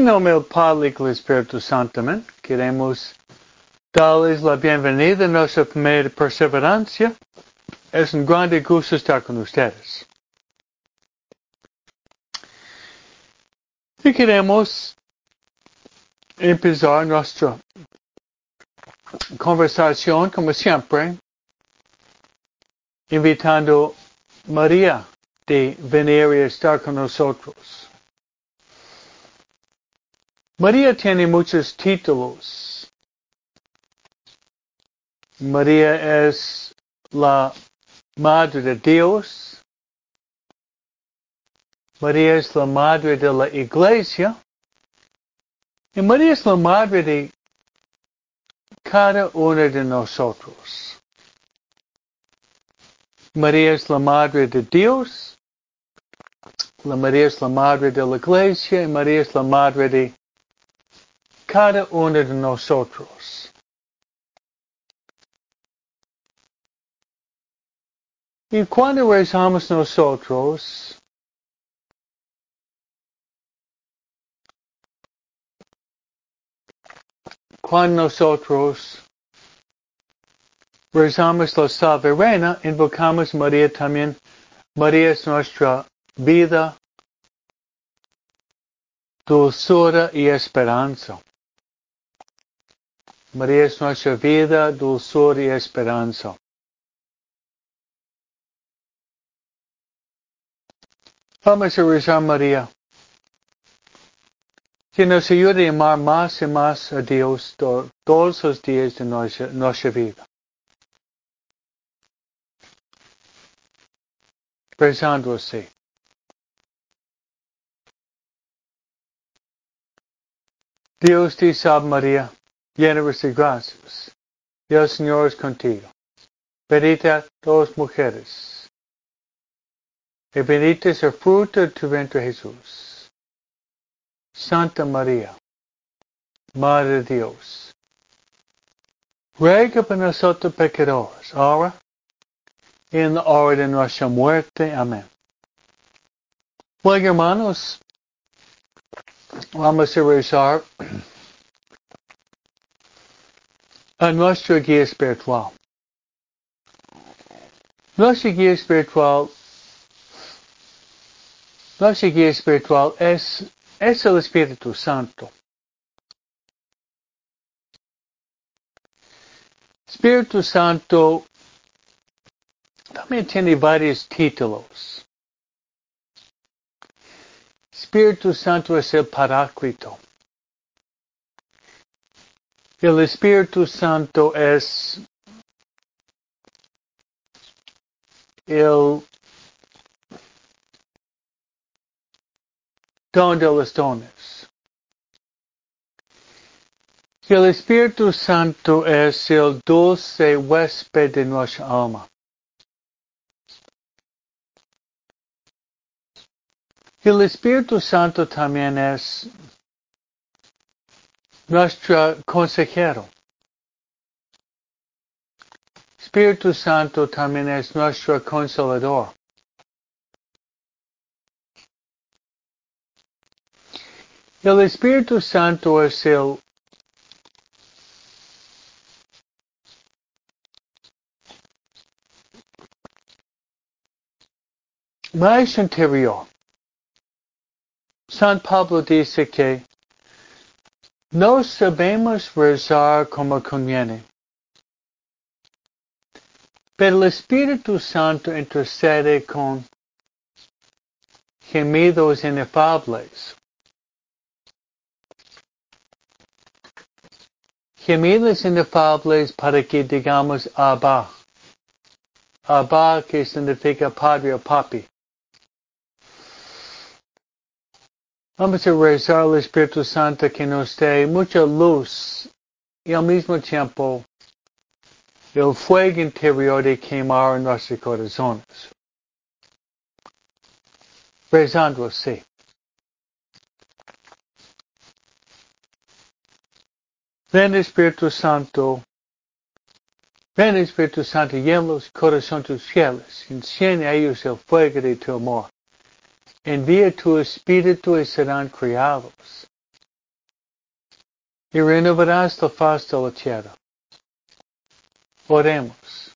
En nombre del Padre y del Espíritu Santo. Queremos darles la bienvenida a nuestra primera perseverancia. Es un grande gusto estar con ustedes. Y queremos empezar nuestra conversación, como siempre, invitando a María de venir y estar con nosotros. María tiene muchos títulos. María es la Madre de Dios. María es la Madre de la Iglesia. Y María es la Madre de cada uno de nosotros. María es la Madre de Dios. La María es la Madre de la Iglesia y María es la Madre de cada uno de nosotros. Y cuando rezamos nosotros, cuando nosotros rezamos la salve reina, invocamos María también. María es nuestra vida, dulzura y esperanza. María es nuestra vida, dulzura y esperanza. Vamos a rezar María. Que nos ayude a amar más y más a Dios todos los días de nuestra, vida. Rezando así. Dios te salve María, llena de gracias. Y el Señor es contigo. Bendita todas mujeres. Y bendito es el fruto de tu vientre Jesús. Santa María, Madre de Dios. Ruega por nosotros pecadores, ahora y en la hora de nuestra muerte. Amén. Bueno, hermanos, vamos a rezar a nuestra guía espiritual. Nuestra guía espiritual, nuestra guía espiritual es, es el Espíritu Santo. Espíritu Santo también tiene varios títulos. Espíritu Santo es el Paráclito. El Espíritu Santo es el don de los dones. El Espíritu Santo es el dulce huésped de nuestra alma. El Espíritu Santo también es nuestro consejero. Espíritu Santo también es nuestro consolador. El Espíritu Santo es el más interior. San Pablo dice que no sabemos rezar como conviene. Pero el Espíritu Santo intercede con gemidos inefables. Gemidos inefables para que digamos Abba. Abba que significa padre o papi. Vamos a rezar al Espíritu Santo que nos dé mucha luz y al mismo tiempo el fuego interior de quemar en nuestros corazones. Rezando así. Ven Espíritu Santo, ven Espíritu Santo, llena los corazones tus fieles, enciende a ellos el fuego de tu amor. Envía tu espíritu y serán criados. y renovarás la faz de la tierra. Oremos.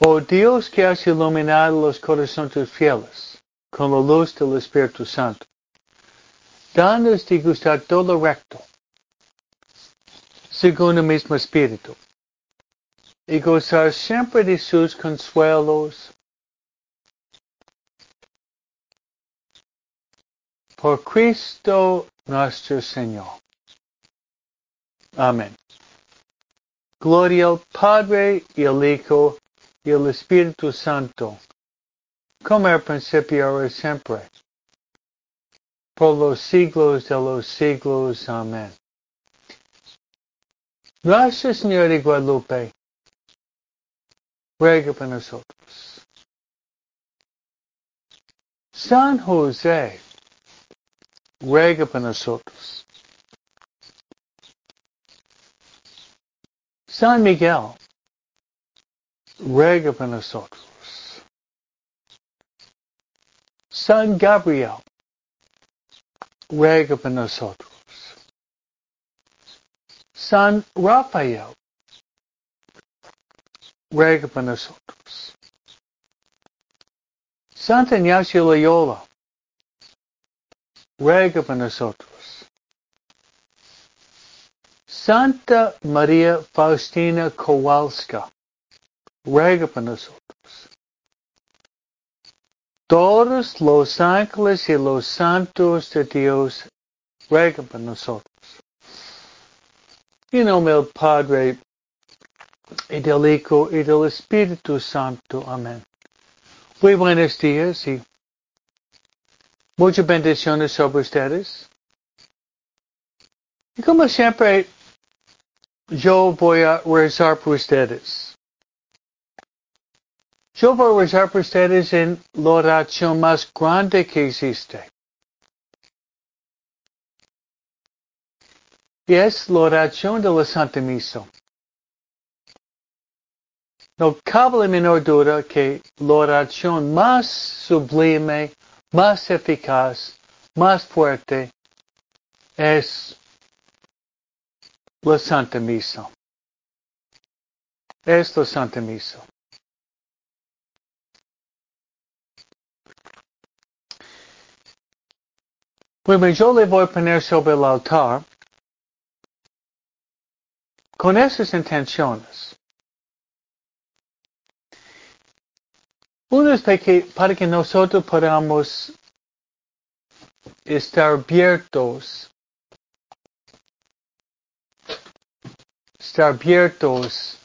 Oh Dios que has iluminado los corazones fieles con la luz del Espíritu Santo, danos de gustar todo lo recto, según el mismo Espíritu, y gozar siempre de sus consuelos por Cristo nuestro Señor. Amén. Gloria al Padre y al Hijo y al Espíritu Santo, como al principio ahora y siempre, por los siglos de los siglos. Amén. Nuestra Señora de Guadalupe, ruega por nosotros. San José, ruega por nosotros. San Miguel, ruega por nosotros. San Gabriel, ruega por nosotros. San Rafael, ruega por nosotros. Santa Ignacio Loyola, ruega por nosotros. Santa María Faustina Kowalska, ruega por nosotros. Todos los ángeles y los santos de Dios ruegan por nosotros. En nombre del Padre, y del Hijo, y del Espíritu Santo. Amén. Muy buenos días y muchas bendiciones sobre ustedes. Y como siempre, yo voy a rezar por ustedes. Yo voy a rezar por ustedes en la oración más grande que existe. Y es la oración de la Santa Misa. No cabe la menor duda que la oración más sublime, más eficaz, más fuerte es la Santa Misa. Es la Santa Misa. Bueno, yo le voy a poner sobre el altar con esas intenciones. Uno es para que, para que nosotros podamos estar abiertos, estar abiertos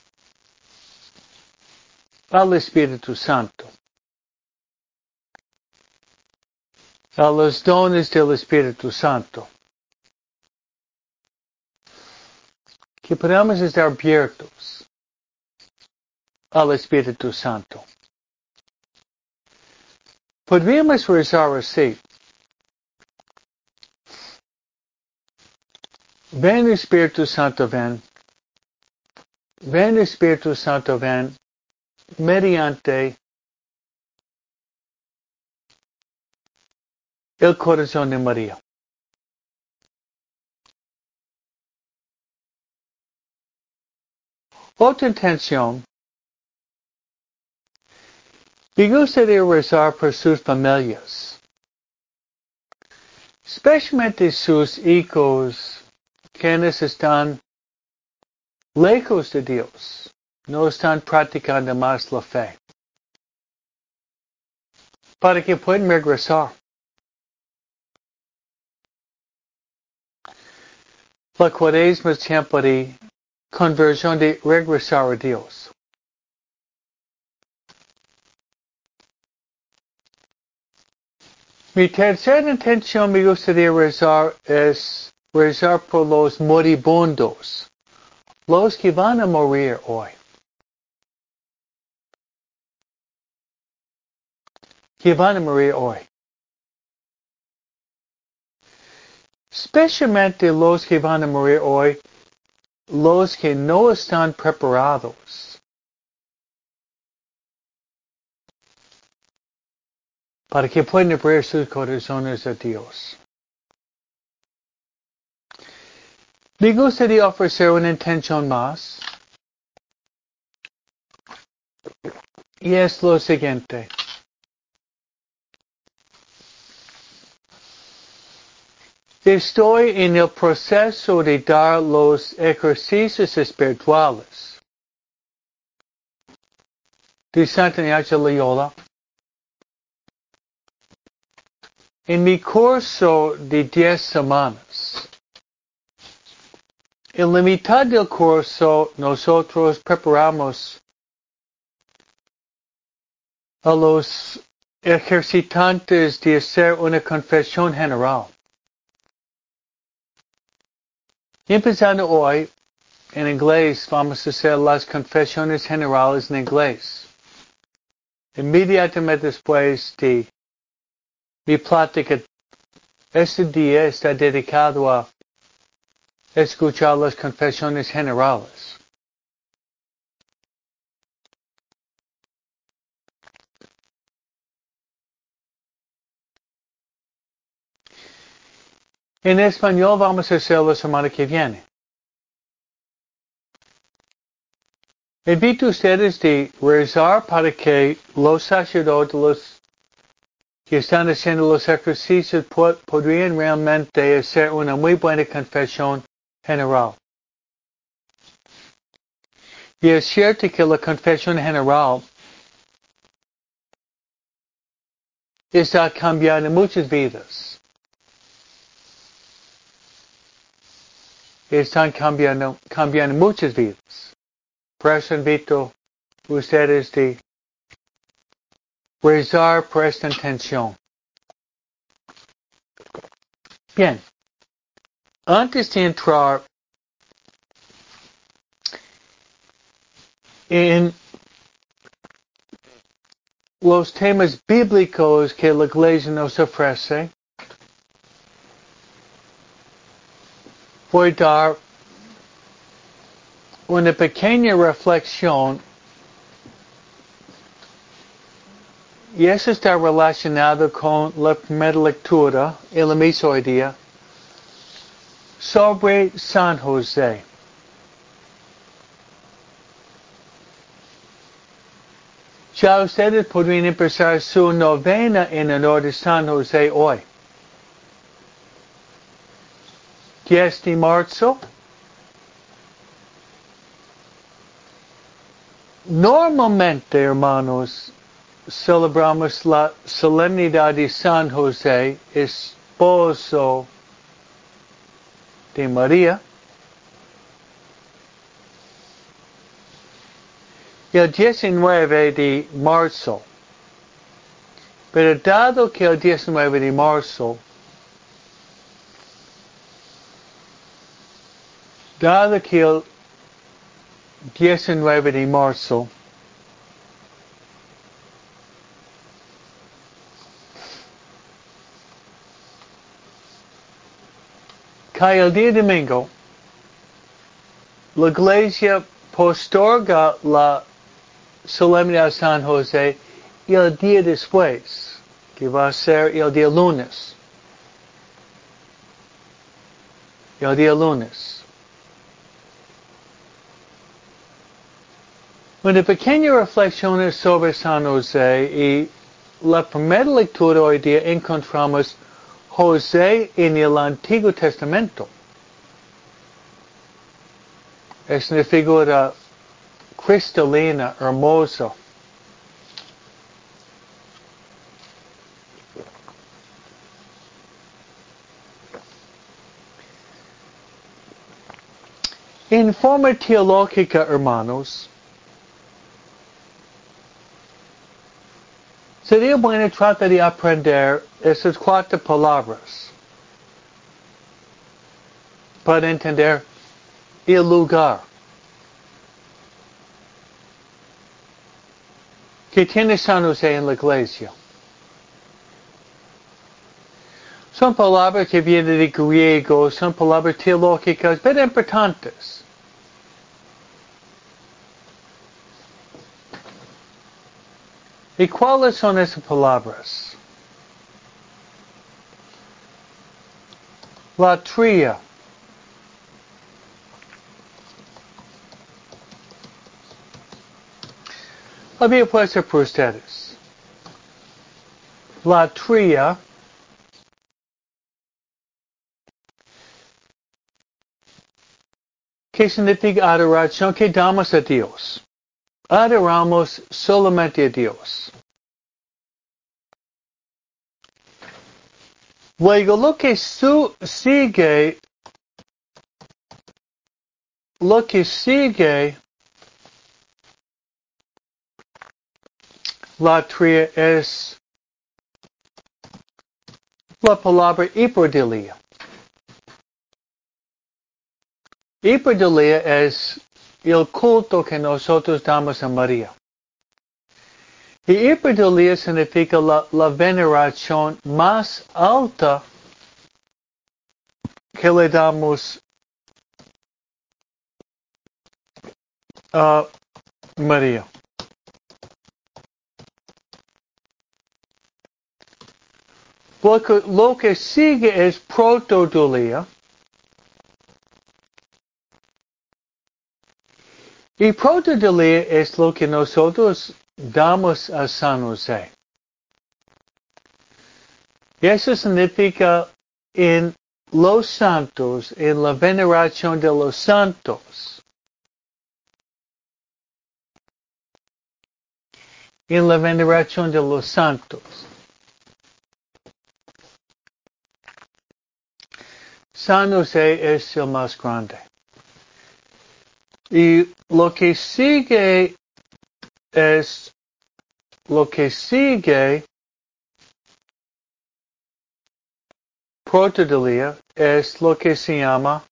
al Espíritu Santo, a los dones del Espíritu Santo. que podamos estar abiertos al Espíritu Santo. Podríamos rezar así. Ven Espíritu Santo, ven. Ven Espíritu Santo, ven mediante el corazón de María. Otra intención. Rezar por sus familias, especialmente sus hijos quienes están lejos de Dios, no están practicando más la fe, para que puedan regresar. La cuaresma es tiempo de conversión de regresar a Dios. Mi tercera intención me gustaría rezar es rezar por los moribundos, los que van a morir hoy. Que van a morir hoy. Especialmente los que van a morir hoy los que no están preparados para que puedan abrir sus corazones a Dios. Me gustaría ofrecer una intención más. Y es lo siguiente. Estoy en el proceso de dar los ejercicios espirituales de Santa Ignacia Loyola. En mi curso de 10 semanas, en la mitad del curso nosotros preparamos a los ejercitantes de hacer una confesión general. Empezando hoy, en inglés, vamos a hacer las confesiones generales en inglés. Inmediatamente después de mi plática, este día está dedicado a escuchar las confesiones generales. En español vamos a hacer la semana que viene. Invito a ustedes de rezar para que los sacerdotes los que están haciendo los ejercicios podrían realmente hacer una muy buena confesión general. Y es cierto que la confesión general está cambiando muchas vidas. Están cambiando, cambiando muchas vidas. Por eso invito a ustedes de rezar por esta intención. Bien. Antes de entrar en los temas bíblicos que la iglesia nos ofrece, voy a dar una pequeña reflexión y eso está relacionado con la primera lectura en la misa hoy día sobre San José. Ya ustedes podrían empezar su novena en honor de San José hoy. 10 de marzo. Normalmente, hermanos, celebramos la solemnidad de San José, esposo de María. El 19 de marzo. Pero dado que el 19 de marzo, dado que el 19 de marzo cae el día domingo, la iglesia postorga la solemnidad de San José el día después, que va a ser el día lunes. El día lunes. Una pequeña reflexión sobre San José y la primera lectura hoy día encontramos José en el Antiguo Testamento. Es una figura cristalina, hermosa. En forma teológica, hermanos, sería bueno tratar de aprender esas cuatro palabras para entender el lugar que tiene San José en la iglesia. Son palabras que vienen de griego, son palabras teológicas, pero importantes. ¿Y cuáles son esas palabras? La tria. Havia puesto por ustedes. La tria que significa adoración que damos a Dios. Adoramos solamente a Dios. Luego lo que su sigue, lo que sigue la tría es la palabra hiperdilia. Hiperdilia es el culto que nosotros damos a María. Y hiperdulia significa la, veneración más alta que le damos a María. Lo que, lo que sigue es protodulia. Y protodulia es lo que nosotros damos a San José. Y eso significa en los santos, en la veneración de los santos. En la veneración de los santos. San José es el más grande. Y lo que sigue es lo que sigue protodulia es lo que se llama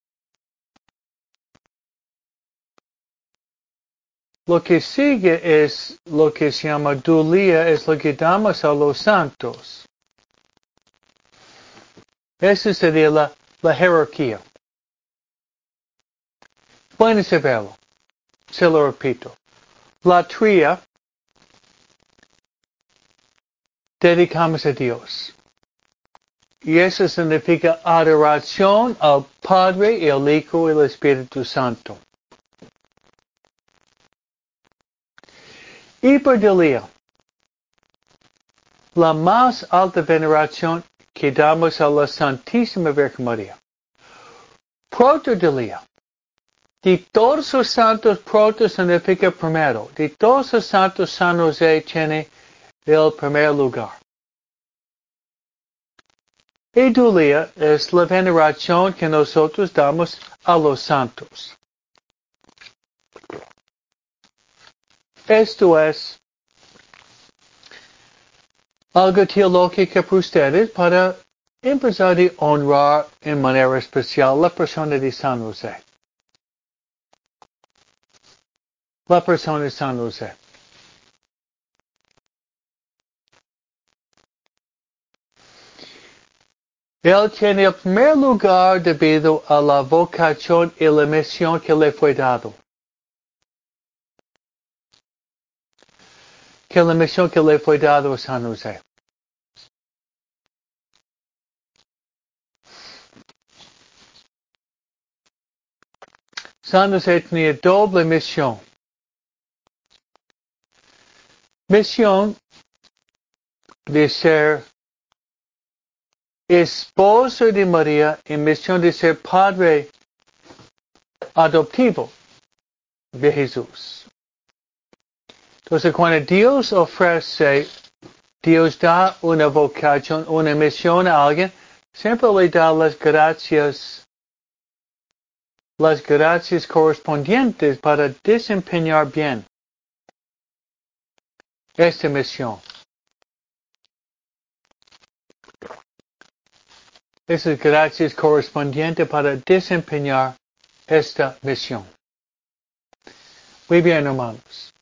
lo que sigue es lo que se llama dulia es lo que damos a los santos. Esa sería la, la jerarquía pueden saberlo se lo repito la tría dedicamos a Dios. Y eso significa adoración al Padre, el Hijo y el Espíritu Santo. Hiperdilia. La más alta veneración que damos a la Santísima Virgen María. Protodilia. De todos los santos, proto significa primero. De todos los santos, San José tiene el primer lugar. Edulia es la veneración que nosotros damos a los santos. Esto es algo teológico para ustedes para empezar a honrar en manera especial la persona de San José. La persona de San José. Él tiene el primer lugar debido a la vocación y la que le fue dado. Que la misión que le fue dado a San José. San José tenía doble misión. Misión de ser esposo de María en misión de ser padre adoptivo de Jesús. Entonces, cuando Dios ofrece, Dios da una vocación, una misión a alguien, siempre le da las gracias, las gracias correspondientes para desempeñar bien esta misión. esas gracias correspondientes para desempeñar esta misión. Muy bien, hermanos.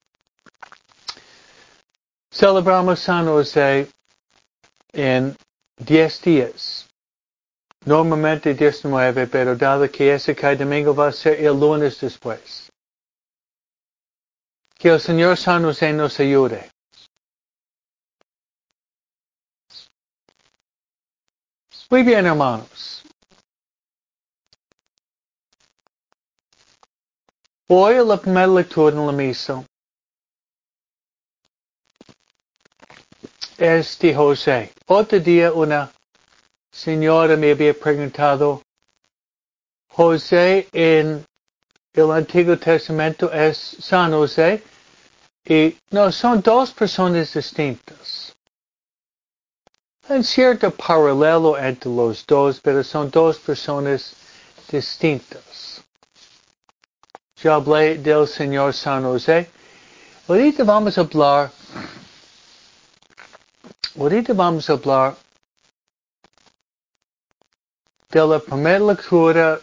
Celebramos San José en 10 días. Normalmente 19, pero dado que ese cae domingo va a ser el lunes después. Que el Señor San José nos ayude. Muy bien, hermanos. Hoy la primera lectura en la misa es de José. Otro día una señora me había preguntado, José en el Antiguo Testamento es San José y no, son dos personas distintas. Hay cierto paralelo entre los dos, pero son dos personas distintas. Yo hablé del Señor San José. Ahorita vamos a hablar, ahorita vamos a hablar de la primera lectura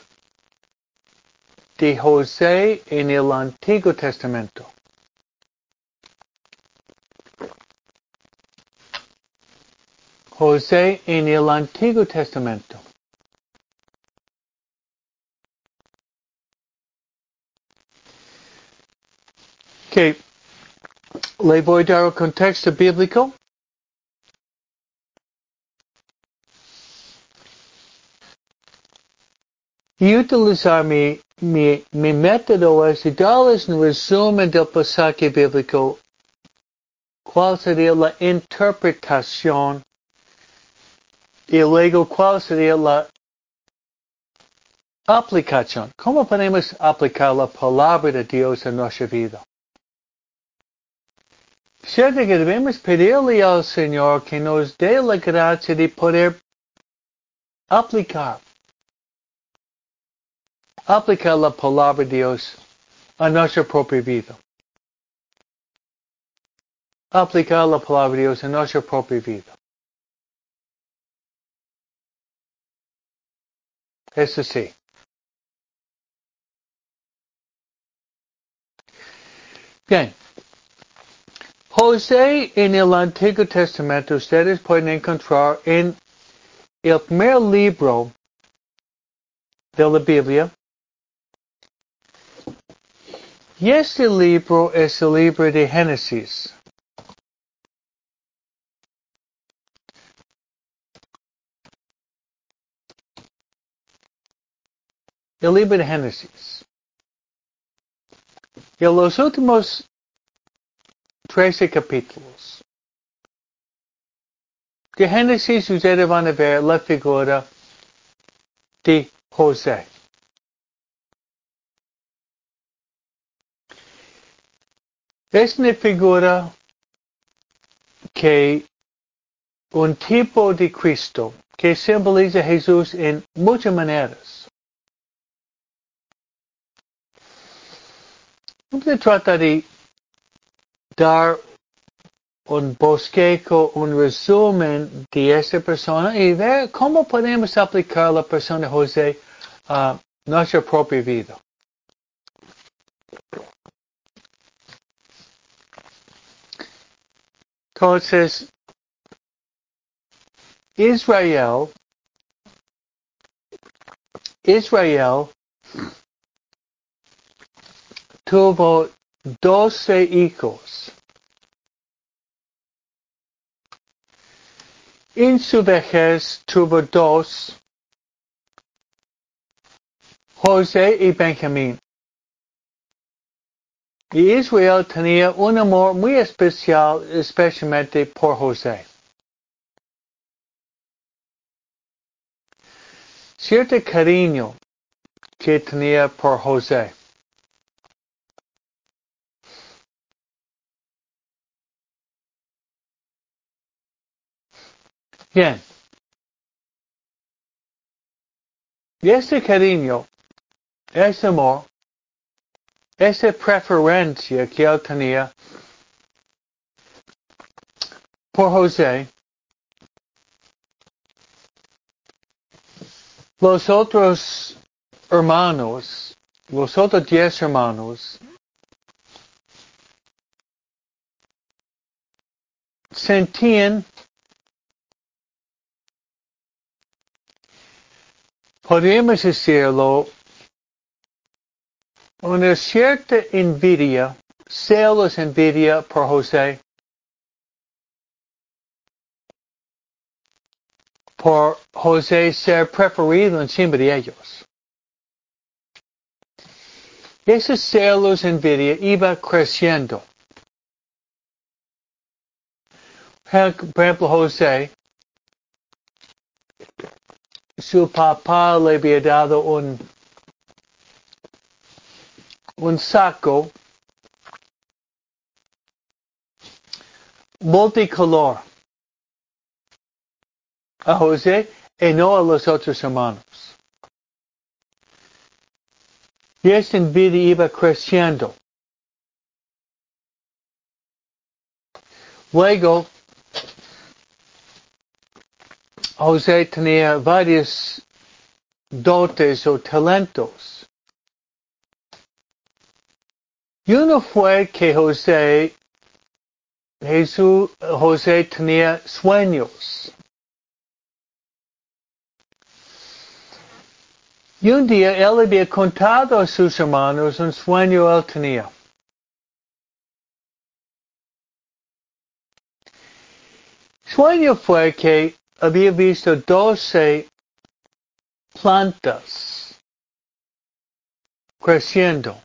de José en el Antiguo Testamento. José en el Antiguo Testamento. Que le voy a dar el contexto bíblico. Y utilizar mi, mi, mi método es darles un resumen del pasaje bíblico. ¿Cuál sería la interpretación? Y luego, ¿cuál sería la aplicación? ¿Cómo podemos aplicar la palabra de Dios en nuestra vida? Cierto que debemos pedirle al Señor que nos dé la gracia de poder aplicar, aplicar la palabra de Dios a nuestra propia vida. Aplicar la palabra de Dios a nuestra propia vida. Sí. Bien. José en el Antiguo Testamento ustedes pueden encontrar en el primer libro de la Biblia. Y este libro es el libro de Génesis. El libro de Génesis. Y en los últimos 13 capítulos. De Génesis ustedes van a ver la figura de José. Es una figura que un tipo de Cristo que simboliza a Jesús en muchas maneras. No se trata de dar un bosquejo, un resumen de esa persona y ver cómo podemos aplicar la persona José a nuestra propia vida. Entonces, Israel, Israel tuvo doce hijos. En su vejez tuvo dos, José y Benjamín. Y Israel tenía un amor muy especial, especialmente por José. Cierto cariño que tenía por José. Bien. Y ese cariño, ese amor, esa preferencia que él tenía por José, los otros hermanos, los otros diez hermanos, sentían podríamos decirlo, una cierta envidia, celos envidia por José, por José ser preferido encima de ellos. Esos celos envidia iba creciendo. Por ejemplo, José, su papá le había dado un, un saco multicolor a José y no a los otros hermanos. Y esta envidia iba creciendo. Luego, José tenía varios dotes o talentos. Y uno fue que José, Jesús, José tenía sueños. Y un día él había contado a sus hermanos un sueño él tenía. Sueño fue que había visto doce plantas creciendo,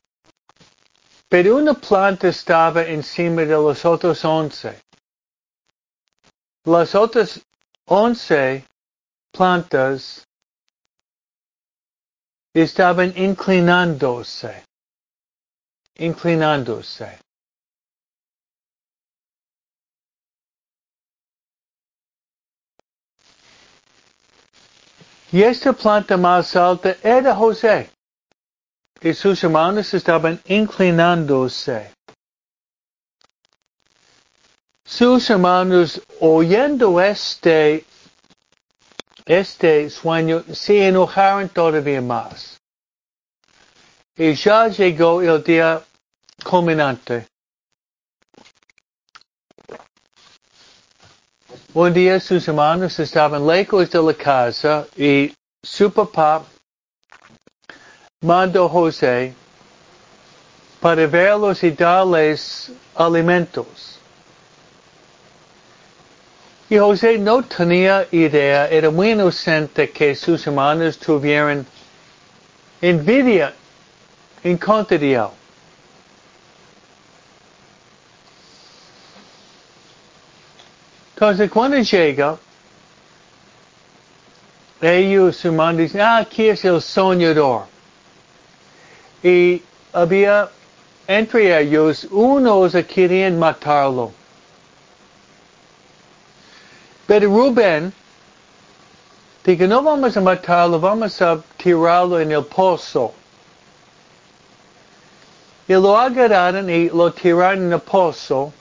pero una planta estaba encima de los otros once. Las otras once plantas estaban inclinándose, inclinándose. Y esta planta más alta era José. Y sus hermanos estaban inclinándose. Sus hermanos, oyendo este, este sueño, se enojaron todavía más. Y ya llegó el día culminante. Un día sus hermanos estaban lejos de la casa y su papá mandó a José para verlos y darles alimentos. Y José no tenía idea, era muy inocente que sus hermanos tuvieran envidia en contra de él. Entonces cuando llega, ellos su madre dicen, ah, aquí es el soñador. Y había entre ellos unos que querían matarlo. Pero Rubén dijo, no vamos a matarlo, vamos a tirarlo en el pozo. Y lo agarraron y lo tiraron en el pozo.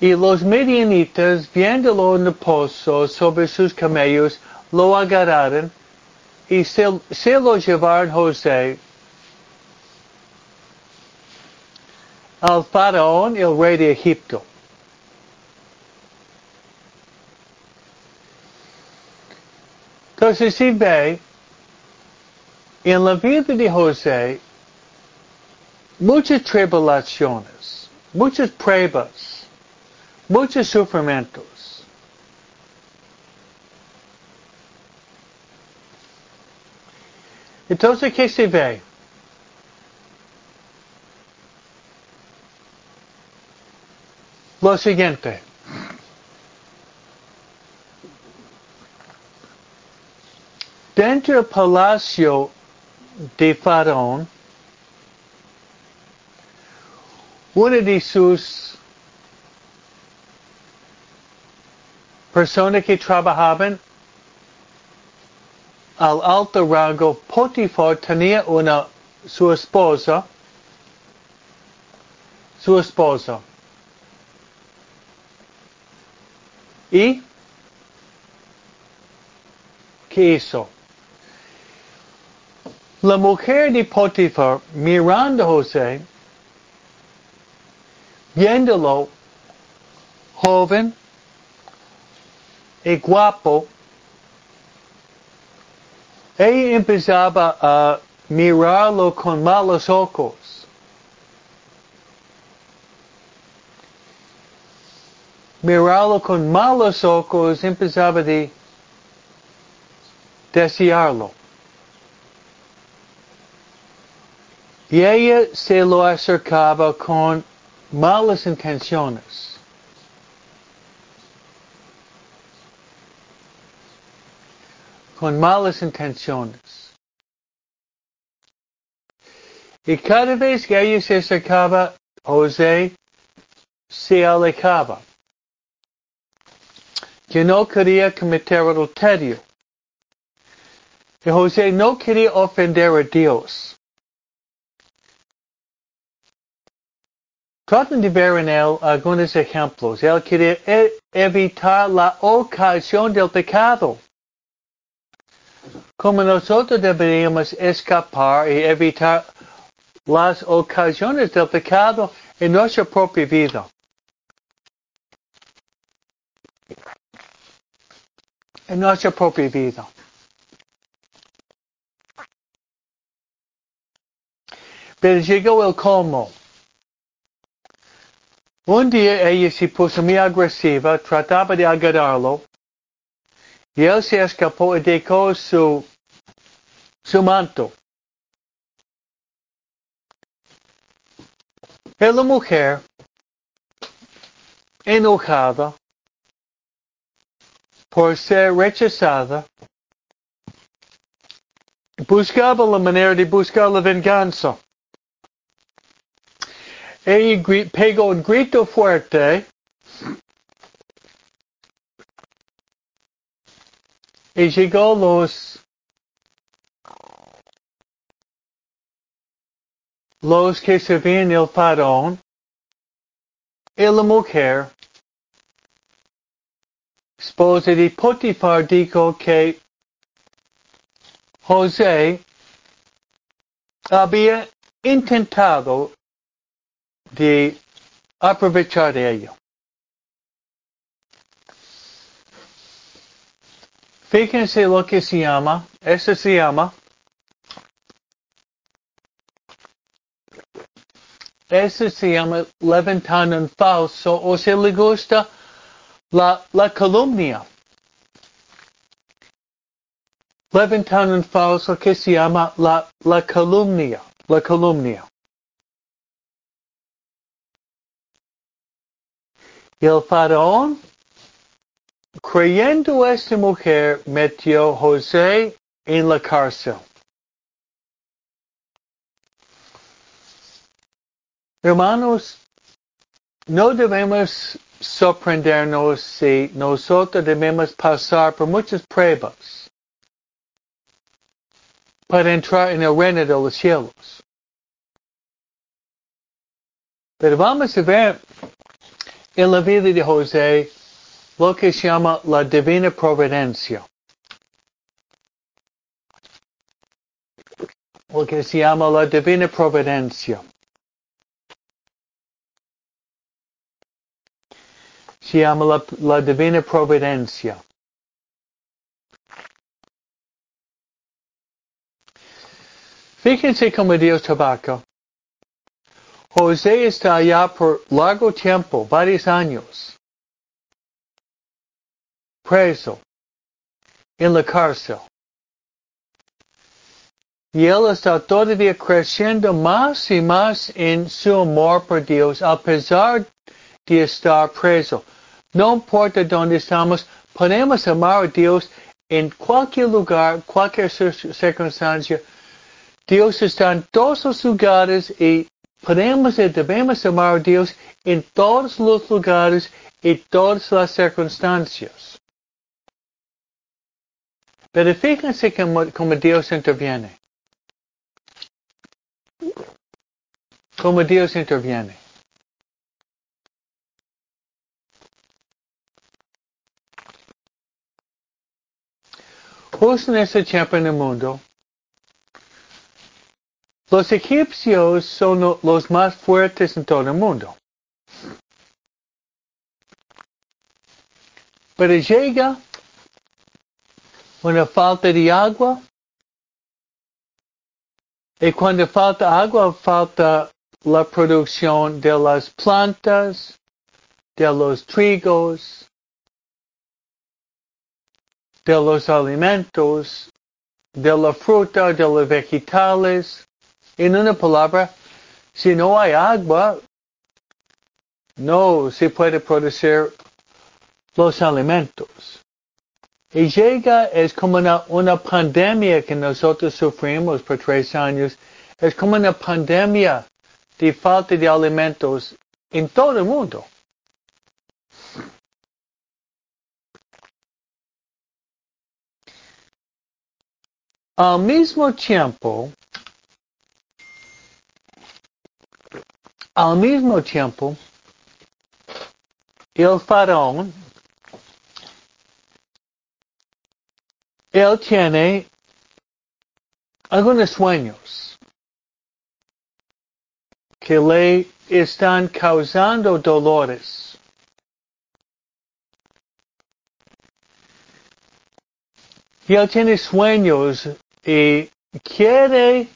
Y los medianitas, viéndolo en el pozo sobre sus camellos, lo agarraron y se, se lo llevaron José al faraón, el rey de Egipto. Entonces si ve, en la vida de José, muchas tribulaciones, muchas pruebas, muchos sufrimientos. Entonces, ¿qué se ve? Lo siguiente. Dentro del palacio de Faraón, una de sus personas que trabajaban al alto rango, Potifar tenía una, su esposa, su esposa. ¿Y qué hizo? La mujer de Potifar, mirando a José, viéndolo joven, y guapo, ella empezaba a mirarlo con malos ojos. Mirarlo con malos ojos empezaba de desearlo. Y ella se lo acercaba con malas intenciones. Con malas intenciones. Y cada vez que ella se acercaba, José se alejaba. Que no quería cometer adulterio. Y José no quería ofender a Dios. Traten de ver en él algunos ejemplos. Él quería e evitar la ocasión del pecado. Como nosotros deberíamos escapar y evitar las ocasiones del pecado en nuestra propia vida. En nuestra propia vida. Pero llegó el colmo. Un día ella se puso muy agresiva, trataba de agarrarlo, y él se escapó y dejó su, su manto. Y la mujer, enojada por ser rechazada, buscaba la manera de buscar la venganza. Ella pegó un grito fuerte y llegó los los que servían el faraón y la mujer esposa de Potifar dijo que José había intentado de aprovechar de ello. Fíjense lo que se llama, eso se llama, eso se llama levantando un falso, o se le gusta la, la calumnia. Levantando un falso que se llama la, la calumnia, la calumnia. Y el faraón, creyendo esta mujer, metió José en la cárcel. Hermanos, no debemos sorprendernos si nosotros debemos pasar por muchas pruebas para entrar en el reino de los cielos. Pero vamos a ver en la vida de José lo que se llama la divina providencia. Lo que se llama la divina providencia. Se llama la, la divina providencia. Fíjense cómo Dios trabaja. José está allá por largo tiempo, varios años, preso, en la cárcel. Y él está todavía creciendo más y más en su amor por Dios, a pesar de estar preso. No importa dónde estamos, podemos amar a Dios en cualquier lugar, cualquier circunstancia. Dios está en todos los lugares y Podemos y debemos amar a Dios en todos los lugares y todas las circunstancias. Pero fíjense cómo, Dios interviene. Cómo Dios interviene. Justo en ese tiempo en el mundo, los egipcios son los más fuertes en todo el mundo. Pero llega una falta de agua. Y cuando falta agua, falta la producción de las plantas, de los trigos, de los alimentos, de la fruta, de los vegetales. En una palabra, si no hay agua, no se puede producir los alimentos. Y llega, es como una, una pandemia que nosotros sufrimos por tres años, es como una pandemia de falta de alimentos en todo el mundo. Al mismo tiempo, al mismo tiempo, el faraón, él tiene algunos sueños que le están causando dolores. Y él tiene sueños y quiere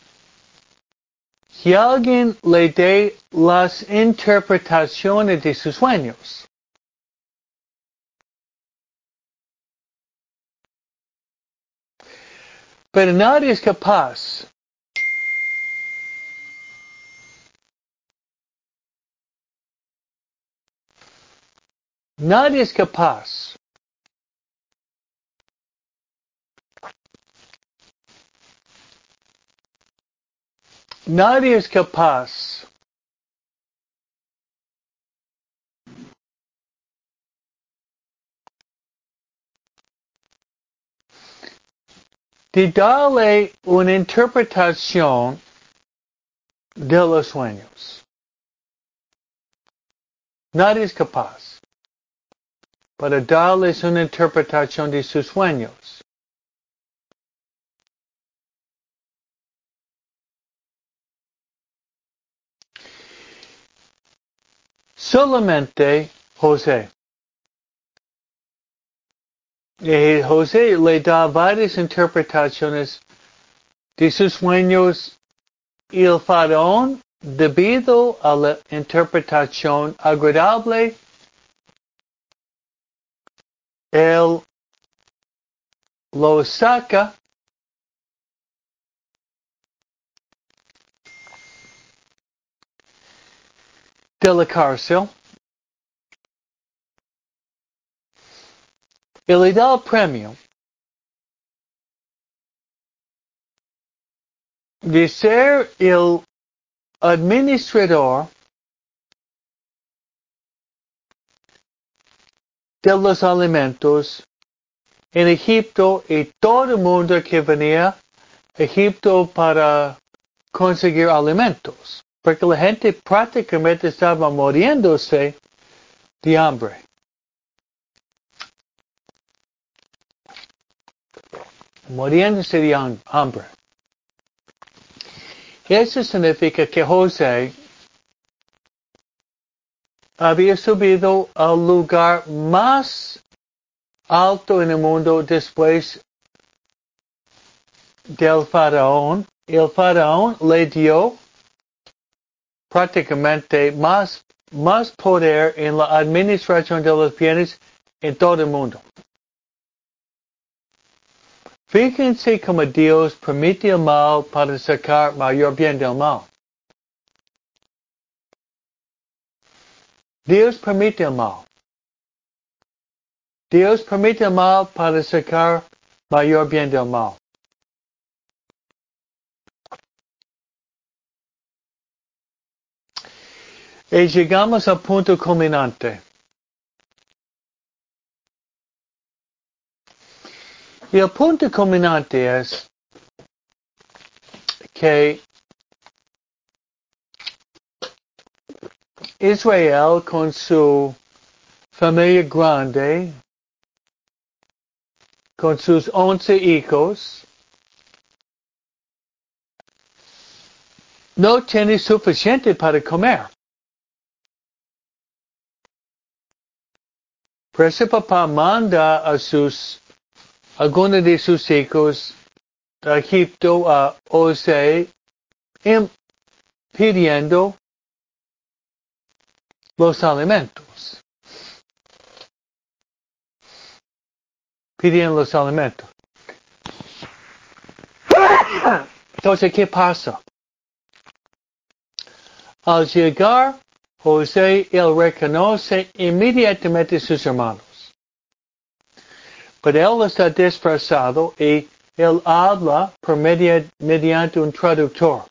que alguien le dé las interpretaciones de sus sueños. Pero nadie es capaz Nadie es capaz Nadie es capaz de darle una interpretación de los sueños. Nadie es capaz para darles una interpretación de sus sueños. Solamente José. Y José le da varias interpretaciones de sus sueños y el faraón, debido a la interpretación agradable, él lo saca de la cárcel el premio de ser el administrador de los alimentos en Egipto y todo el mundo que venía a Egipto para conseguir alimentos porque la gente prácticamente estaba muriéndose de hambre. Muriéndose de hambre. Eso significa que José había subido al lugar más alto en el mundo después del faraón. El faraón le dio prácticamente más, más poder en la administración de los bienes en todo el mundo. Fíjense cómo Dios permite el mal para sacar mayor bien del mal. Dios permite el mal. Dios permite el mal para sacar mayor bien del mal. Y llegamos al punto culminante. Y el punto culminante es que Israel con su familia grande, con sus once hijos, no tiene suficiente para comer. Por papá manda a sus, algunos de sus hijos a Egipto a Ose pidiendo los alimentos. Pidiendo los alimentos. Entonces, ¿qué pasa? Al llegar José él reconoce inmediatamente sus hermanos. Pero él está disfrazado y él habla por media, mediante un traductor.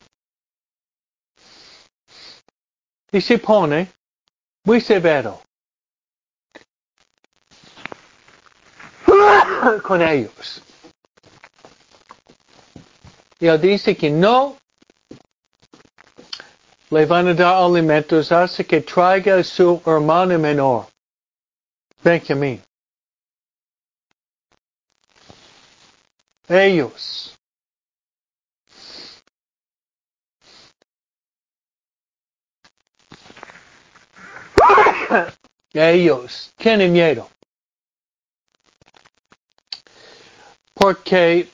Y se pone muy severo con ellos. Y él dice que no le van a dar alimentos hasta que traiga su hermano menor, Benjamín. Ellos. Ellos tienen miedo. Porque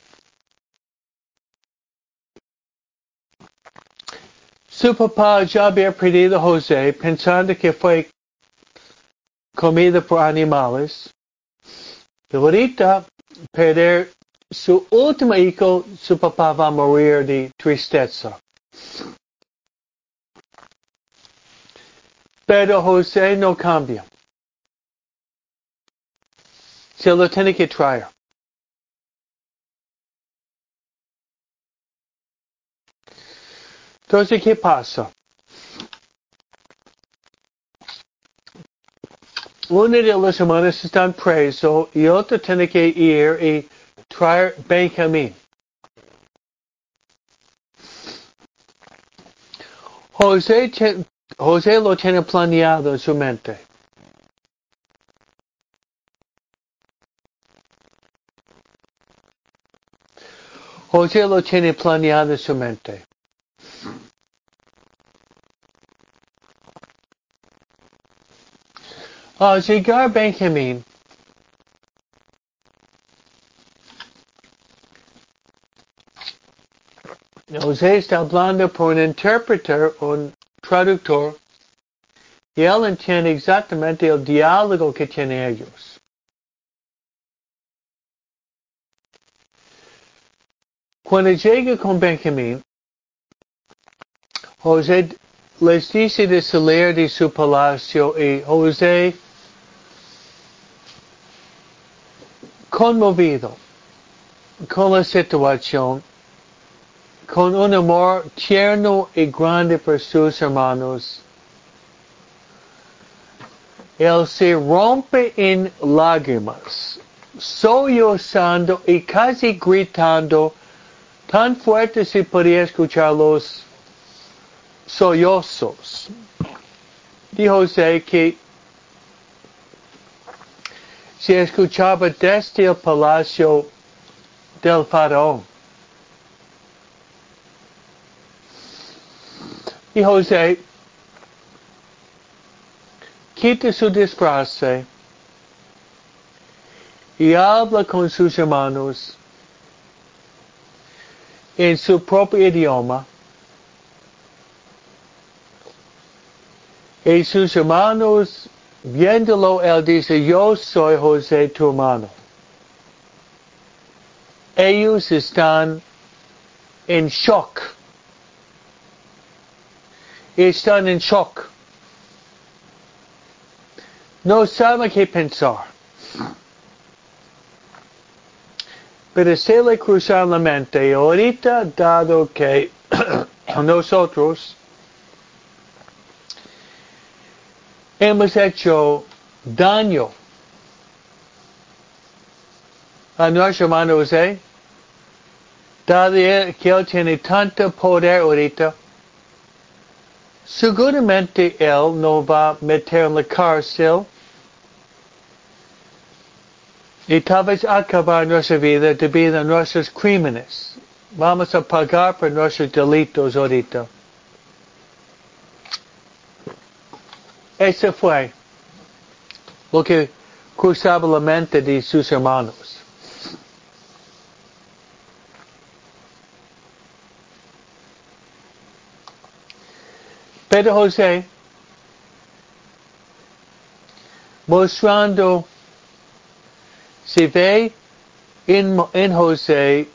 Su papá ya había perdido José pensando que fue comida por animales. Y ahorita, perder su último hijo, su papá va a morir de tristeza. Pero José no cambia. Se lo tiene que traer. Entonces, ¿qué pasa? Uno de los hermanos están presos y otro tiene que ir y traer Benjamín. José, José lo tiene planeado en su mente. José lo tiene planeado en su mente. Al llegar Benjamín, José está hablando por un intérprete, un traductor, y él entiende exactamente el diálogo que tienen ellos. Cuando llega con Benjamín, José les dice de salir de su palacio y José conmovido con la situación, con un amor tierno y grande por sus hermanos. Él se rompe en lágrimas, sollozando y casi gritando, tan fuerte se podía escuchar los sollozos. Dijo que se escuchaba desde el palacio del faraón. Y José quita su disfraz y habla con sus hermanos en su propio idioma. Y sus hermanos Viéndolo, él dice, yo soy José tu hermano. Ellos están en shock. Están en shock. No saben qué pensar. Pero se le cruzan la mente. Ahorita, dado que nosotros hemos hecho daño a nuestro hermano José, dado que él tiene tanto poder ahorita, seguramente él no va a meter en la cárcel y tal vez acabar nuestra vida debido a nuestros crímenes. Vamos a pagar por nuestros delitos ahorita. Eso fue lo que cruzaba la mente de sus hermanos. Pero José, mostrando, se ve en, en José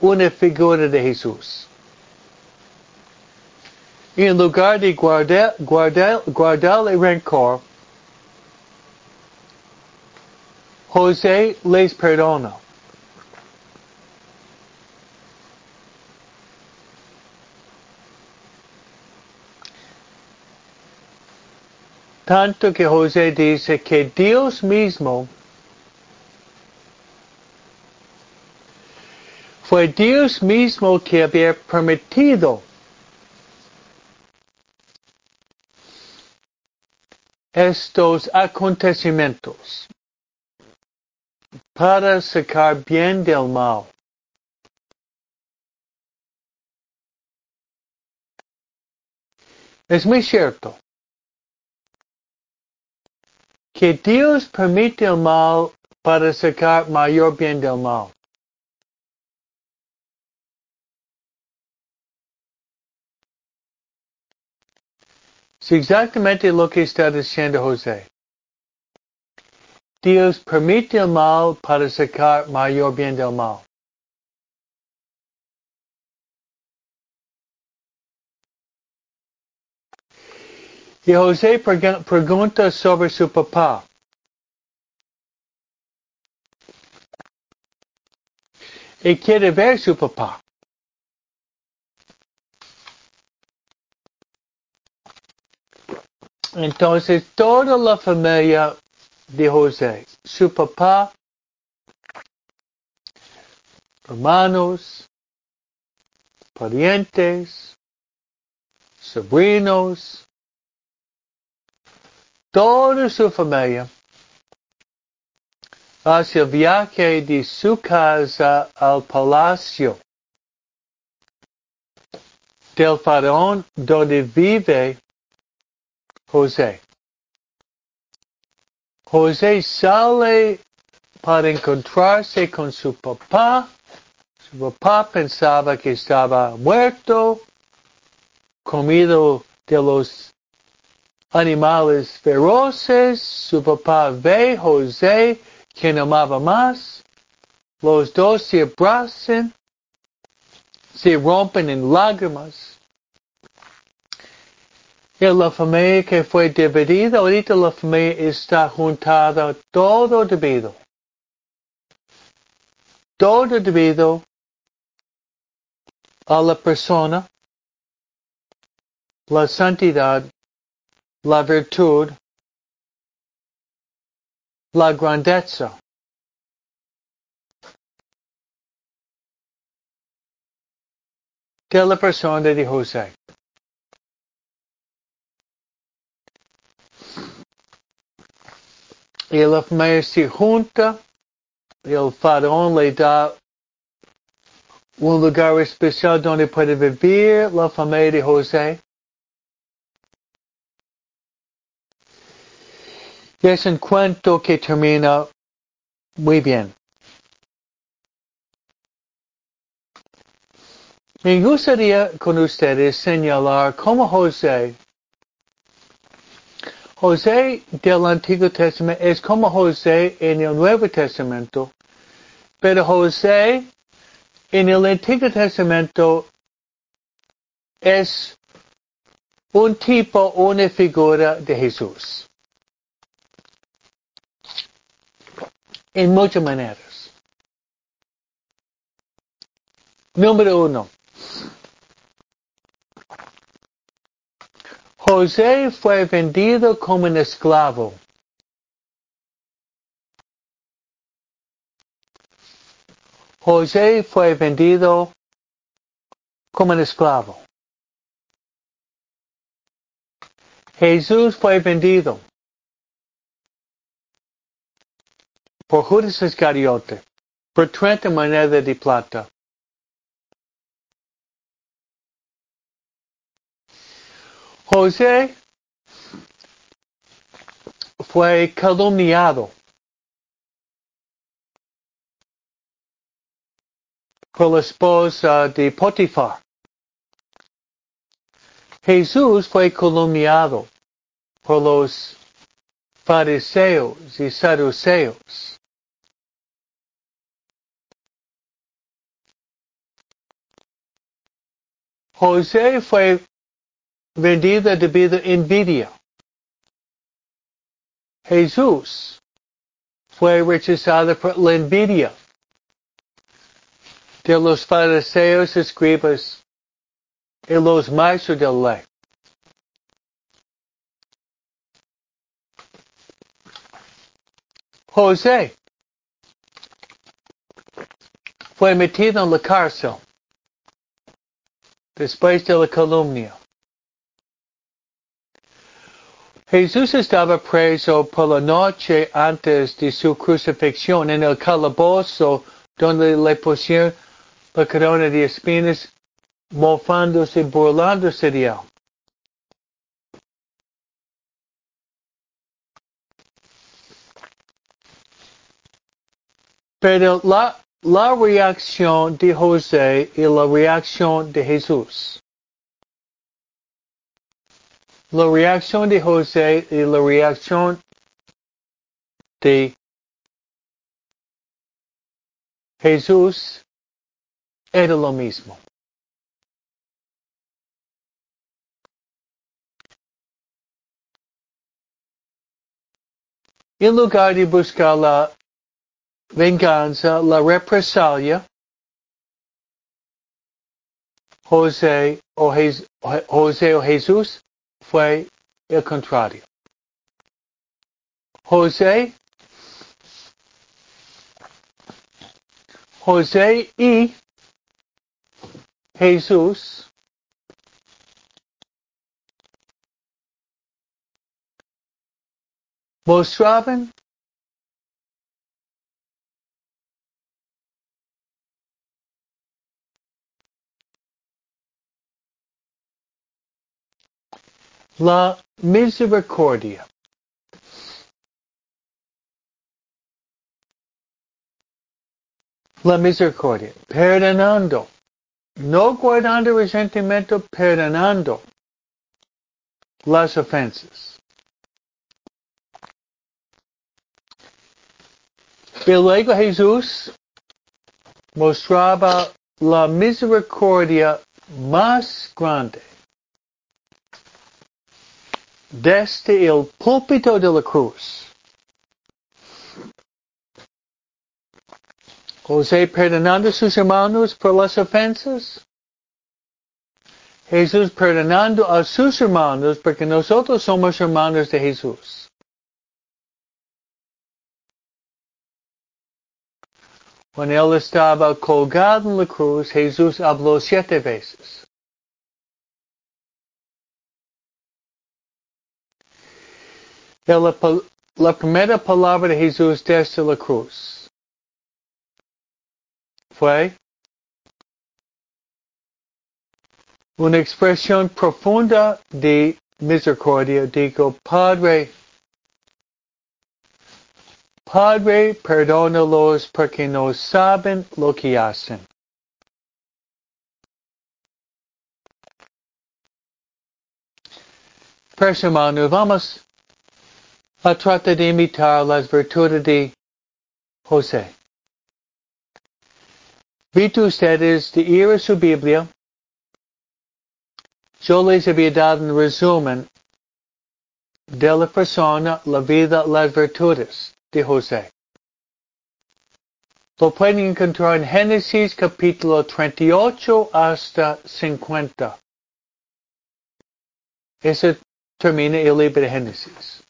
una figura de Jesús. Y en lugar de guardar, guardar, guardarle rencor, José les perdona. Tanto que José dice que Dios mismo fue Dios mismo que había permitido estos acontecimientos para sacar bien del mal. Es muy cierto que Dios permite el mal para sacar mayor bien del mal. Es exactamente lo que está diciendo José. Dios permite el mal para sacar mayor bien del mal. Y José pregunta sobre su papá. Y quiere ver su papá. Entonces toda la familia de José, su papá, hermanos, parientes, sobrinos, toda su familia hace el viaje de su casa al palacio del faraón donde vive José. José sale para encontrarse con su papá. Su papá pensaba que estaba muerto, comido de los animales feroces. Su papá ve José, quien amaba más. Los dos se abrazan, se rompen en lágrimas. Y la familia que fue dividida, ahorita la familia está juntada todo debido. Todo debido a la persona, la santidad, la virtud, la grandeza. de la persona de José. y la familia se junta, y el faraón le da un lugar especial donde puede vivir la familia de José. Y es un cuento que termina muy bien. Me gustaría con ustedes señalar cómo José José del Antiguo Testamento es como José en el Nuevo Testamento, pero José en el Antiguo Testamento es un tipo, una figura de Jesús. En muchas maneras. Número uno. José fue vendido como un esclavo. José fue vendido como un esclavo. Jesús fue vendido por Judas Iscariote por 30 monedas de plata. José fue calumniado por la esposa de Potifar. Jesús fue calumniado por los fariseos y saduceos. José fue vendida debido a envidia. Jesús fue rechazado por la envidia de los fariseos, escribas y los maestros de la ley. José fue metido en la cárcel después de la calumnia. Jesús estaba preso por la noche antes de su crucifixión en el calabozo donde le pusieron la corona de espinas, mofándose, burlándose de él. Pero la, la reacción de José y la reacción de Jesús. La reacción de José y la reacción de Jesús era lo mismo. En lugar de buscar la venganza, la represalia, José o, José o Jesús fue el contrario. José, José y Jesús mostraban la misericordia. La misericordia, perdonando, no guardando resentimiento, perdonando las ofensas. Y luego Jesús mostraba la misericordia más grande desde el púlpito de la cruz. José perdonando a sus hermanos por las ofensas. Jesús perdonando a sus hermanos porque nosotros somos hermanos de Jesús. Cuando él estaba colgado en la cruz, Jesús habló siete veces. La, la primera palabra de Jesús desde la cruz fue una expresión profunda de misericordia. Digo, Padre, Padre, perdónalos porque no saben lo que hacen. Pues vamos a tratar de imitar las virtudes de José. Vito ustedes de ir a su Biblia. Yo les había dado un resumen de la persona, la vida, las virtudes de José. Lo pueden encontrar en Génesis capítulo 38 hasta 50. Ese termina el libro de Génesis.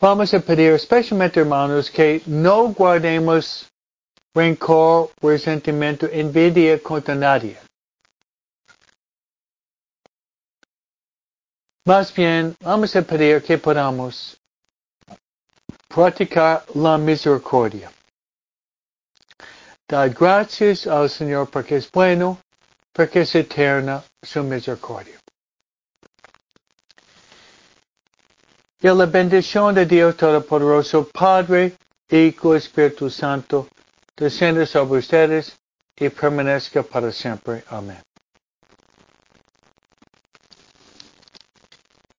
Vamos a pedir especialmente, hermanos, que no guardemos rencor, resentimiento, envidia contra nadie. Más bien, vamos a pedir que podamos practicar la misericordia. Dar gracias al Señor porque es bueno, porque es eterna su misericordia. Y la bendición de Dios Todopoderoso, Padre, Hijo, Espíritu Santo, descienda sobre ustedes y permanezca para siempre. Amén.